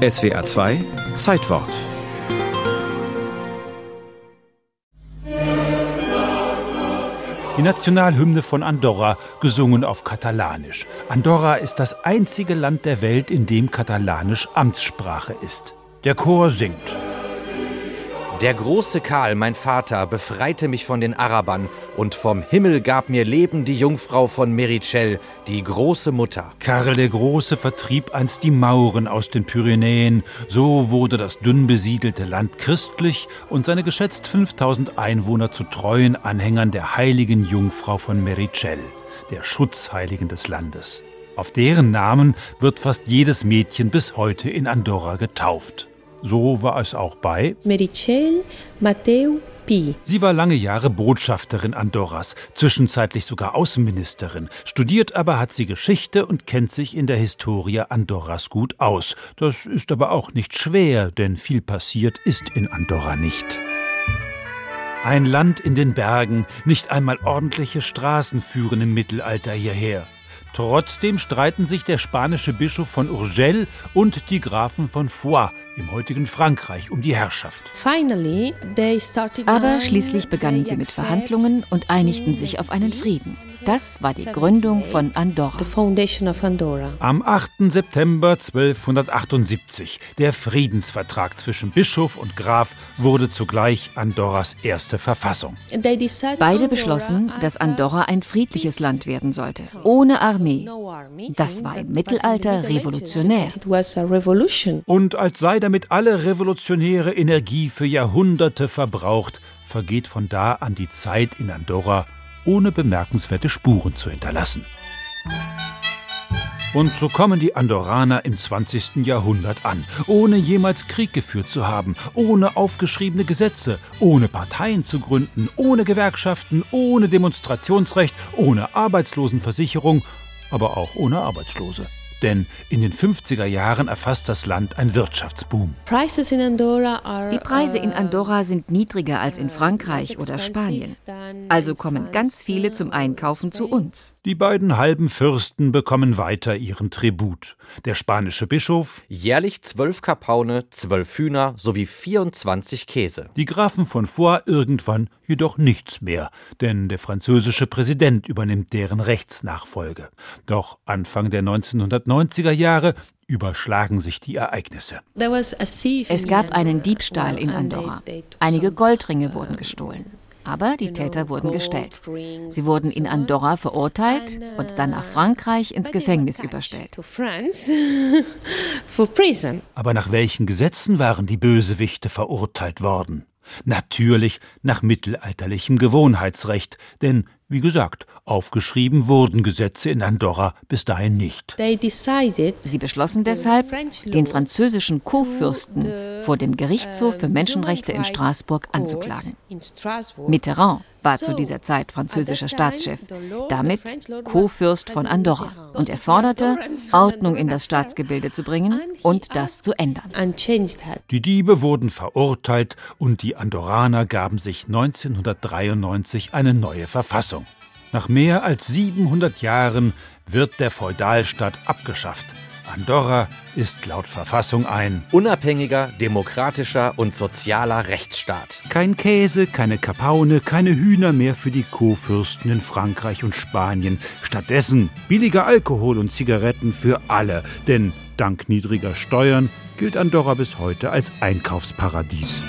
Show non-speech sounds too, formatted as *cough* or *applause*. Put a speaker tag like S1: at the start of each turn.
S1: SWR 2 Zeitwort
S2: Die Nationalhymne von Andorra, gesungen auf Katalanisch. Andorra ist das einzige Land der Welt, in dem Katalanisch Amtssprache ist. Der Chor singt.
S3: Der große Karl, mein Vater, befreite mich von den Arabern, und vom Himmel gab mir Leben die Jungfrau von Merichel, die große Mutter.
S2: Karl der Große vertrieb einst die Mauren aus den Pyrenäen, so wurde das dünn besiedelte Land christlich und seine geschätzt 5000 Einwohner zu treuen Anhängern der heiligen Jungfrau von Merichel, der Schutzheiligen des Landes. Auf deren Namen wird fast jedes Mädchen bis heute in Andorra getauft. So war es auch bei
S4: Merichel Mateu Pi.
S2: Sie war lange Jahre Botschafterin Andorras, zwischenzeitlich sogar Außenministerin. Studiert aber hat sie Geschichte und kennt sich in der Historie Andorras gut aus. Das ist aber auch nicht schwer, denn viel passiert ist in Andorra nicht. Ein Land in den Bergen, nicht einmal ordentliche Straßen führen im Mittelalter hierher. Trotzdem streiten sich der spanische Bischof von Urgell und die Grafen von Foix im heutigen Frankreich um die Herrschaft.
S5: Aber schließlich begannen sie mit Verhandlungen und einigten sich auf einen Frieden. Das war die Gründung von Andorra.
S2: Am 8. September 1278, der Friedensvertrag zwischen Bischof und Graf, wurde zugleich Andorras erste Verfassung.
S5: Beide beschlossen, dass Andorra ein friedliches Land werden sollte, ohne Armee. Das war im Mittelalter revolutionär.
S2: Und als sei damit alle revolutionäre Energie für Jahrhunderte verbraucht, vergeht von da an die Zeit in Andorra ohne bemerkenswerte Spuren zu hinterlassen. Und so kommen die Andorraner im 20. Jahrhundert an, ohne jemals Krieg geführt zu haben, ohne aufgeschriebene Gesetze, ohne Parteien zu gründen, ohne Gewerkschaften, ohne Demonstrationsrecht, ohne Arbeitslosenversicherung, aber auch ohne Arbeitslose. Denn in den 50er Jahren erfasst das Land ein Wirtschaftsboom.
S5: Die Preise in Andorra sind niedriger als in Frankreich oder Spanien. Also kommen ganz viele zum Einkaufen zu uns.
S2: Die beiden halben Fürsten bekommen weiter ihren Tribut. Der spanische Bischof
S3: jährlich zwölf Kapaune, zwölf Hühner sowie 24 Käse.
S2: Die Grafen von Foix irgendwann jedoch nichts mehr, denn der französische Präsident übernimmt deren Rechtsnachfolge. Doch Anfang der 1990er Jahre überschlagen sich die Ereignisse.
S5: Es gab einen Diebstahl in Andorra. Einige Goldringe wurden gestohlen. Aber die Täter wurden gestellt. Sie wurden in Andorra verurteilt und dann nach Frankreich ins Gefängnis überstellt. *laughs*
S2: Aber nach welchen Gesetzen waren die Bösewichte verurteilt worden? Natürlich nach mittelalterlichem Gewohnheitsrecht, denn wie gesagt, aufgeschrieben wurden Gesetze in Andorra bis dahin nicht.
S5: Sie beschlossen deshalb, den französischen Kurfürsten vor dem Gerichtshof für Menschenrechte in Straßburg anzuklagen. Mitterrand war zu dieser Zeit französischer Staatschef, damit Kurfürst von Andorra. Und er forderte, Ordnung in das Staatsgebilde zu bringen und das zu ändern.
S2: Die Diebe wurden verurteilt und die Andorraner gaben sich 1993 eine neue Verfassung. Nach mehr als 700 Jahren wird der Feudalstaat abgeschafft. Andorra ist laut Verfassung ein
S3: unabhängiger, demokratischer und sozialer Rechtsstaat.
S2: Kein Käse, keine Kapaune, keine Hühner mehr für die Kurfürsten in Frankreich und Spanien. Stattdessen billiger Alkohol und Zigaretten für alle. Denn dank niedriger Steuern gilt Andorra bis heute als Einkaufsparadies.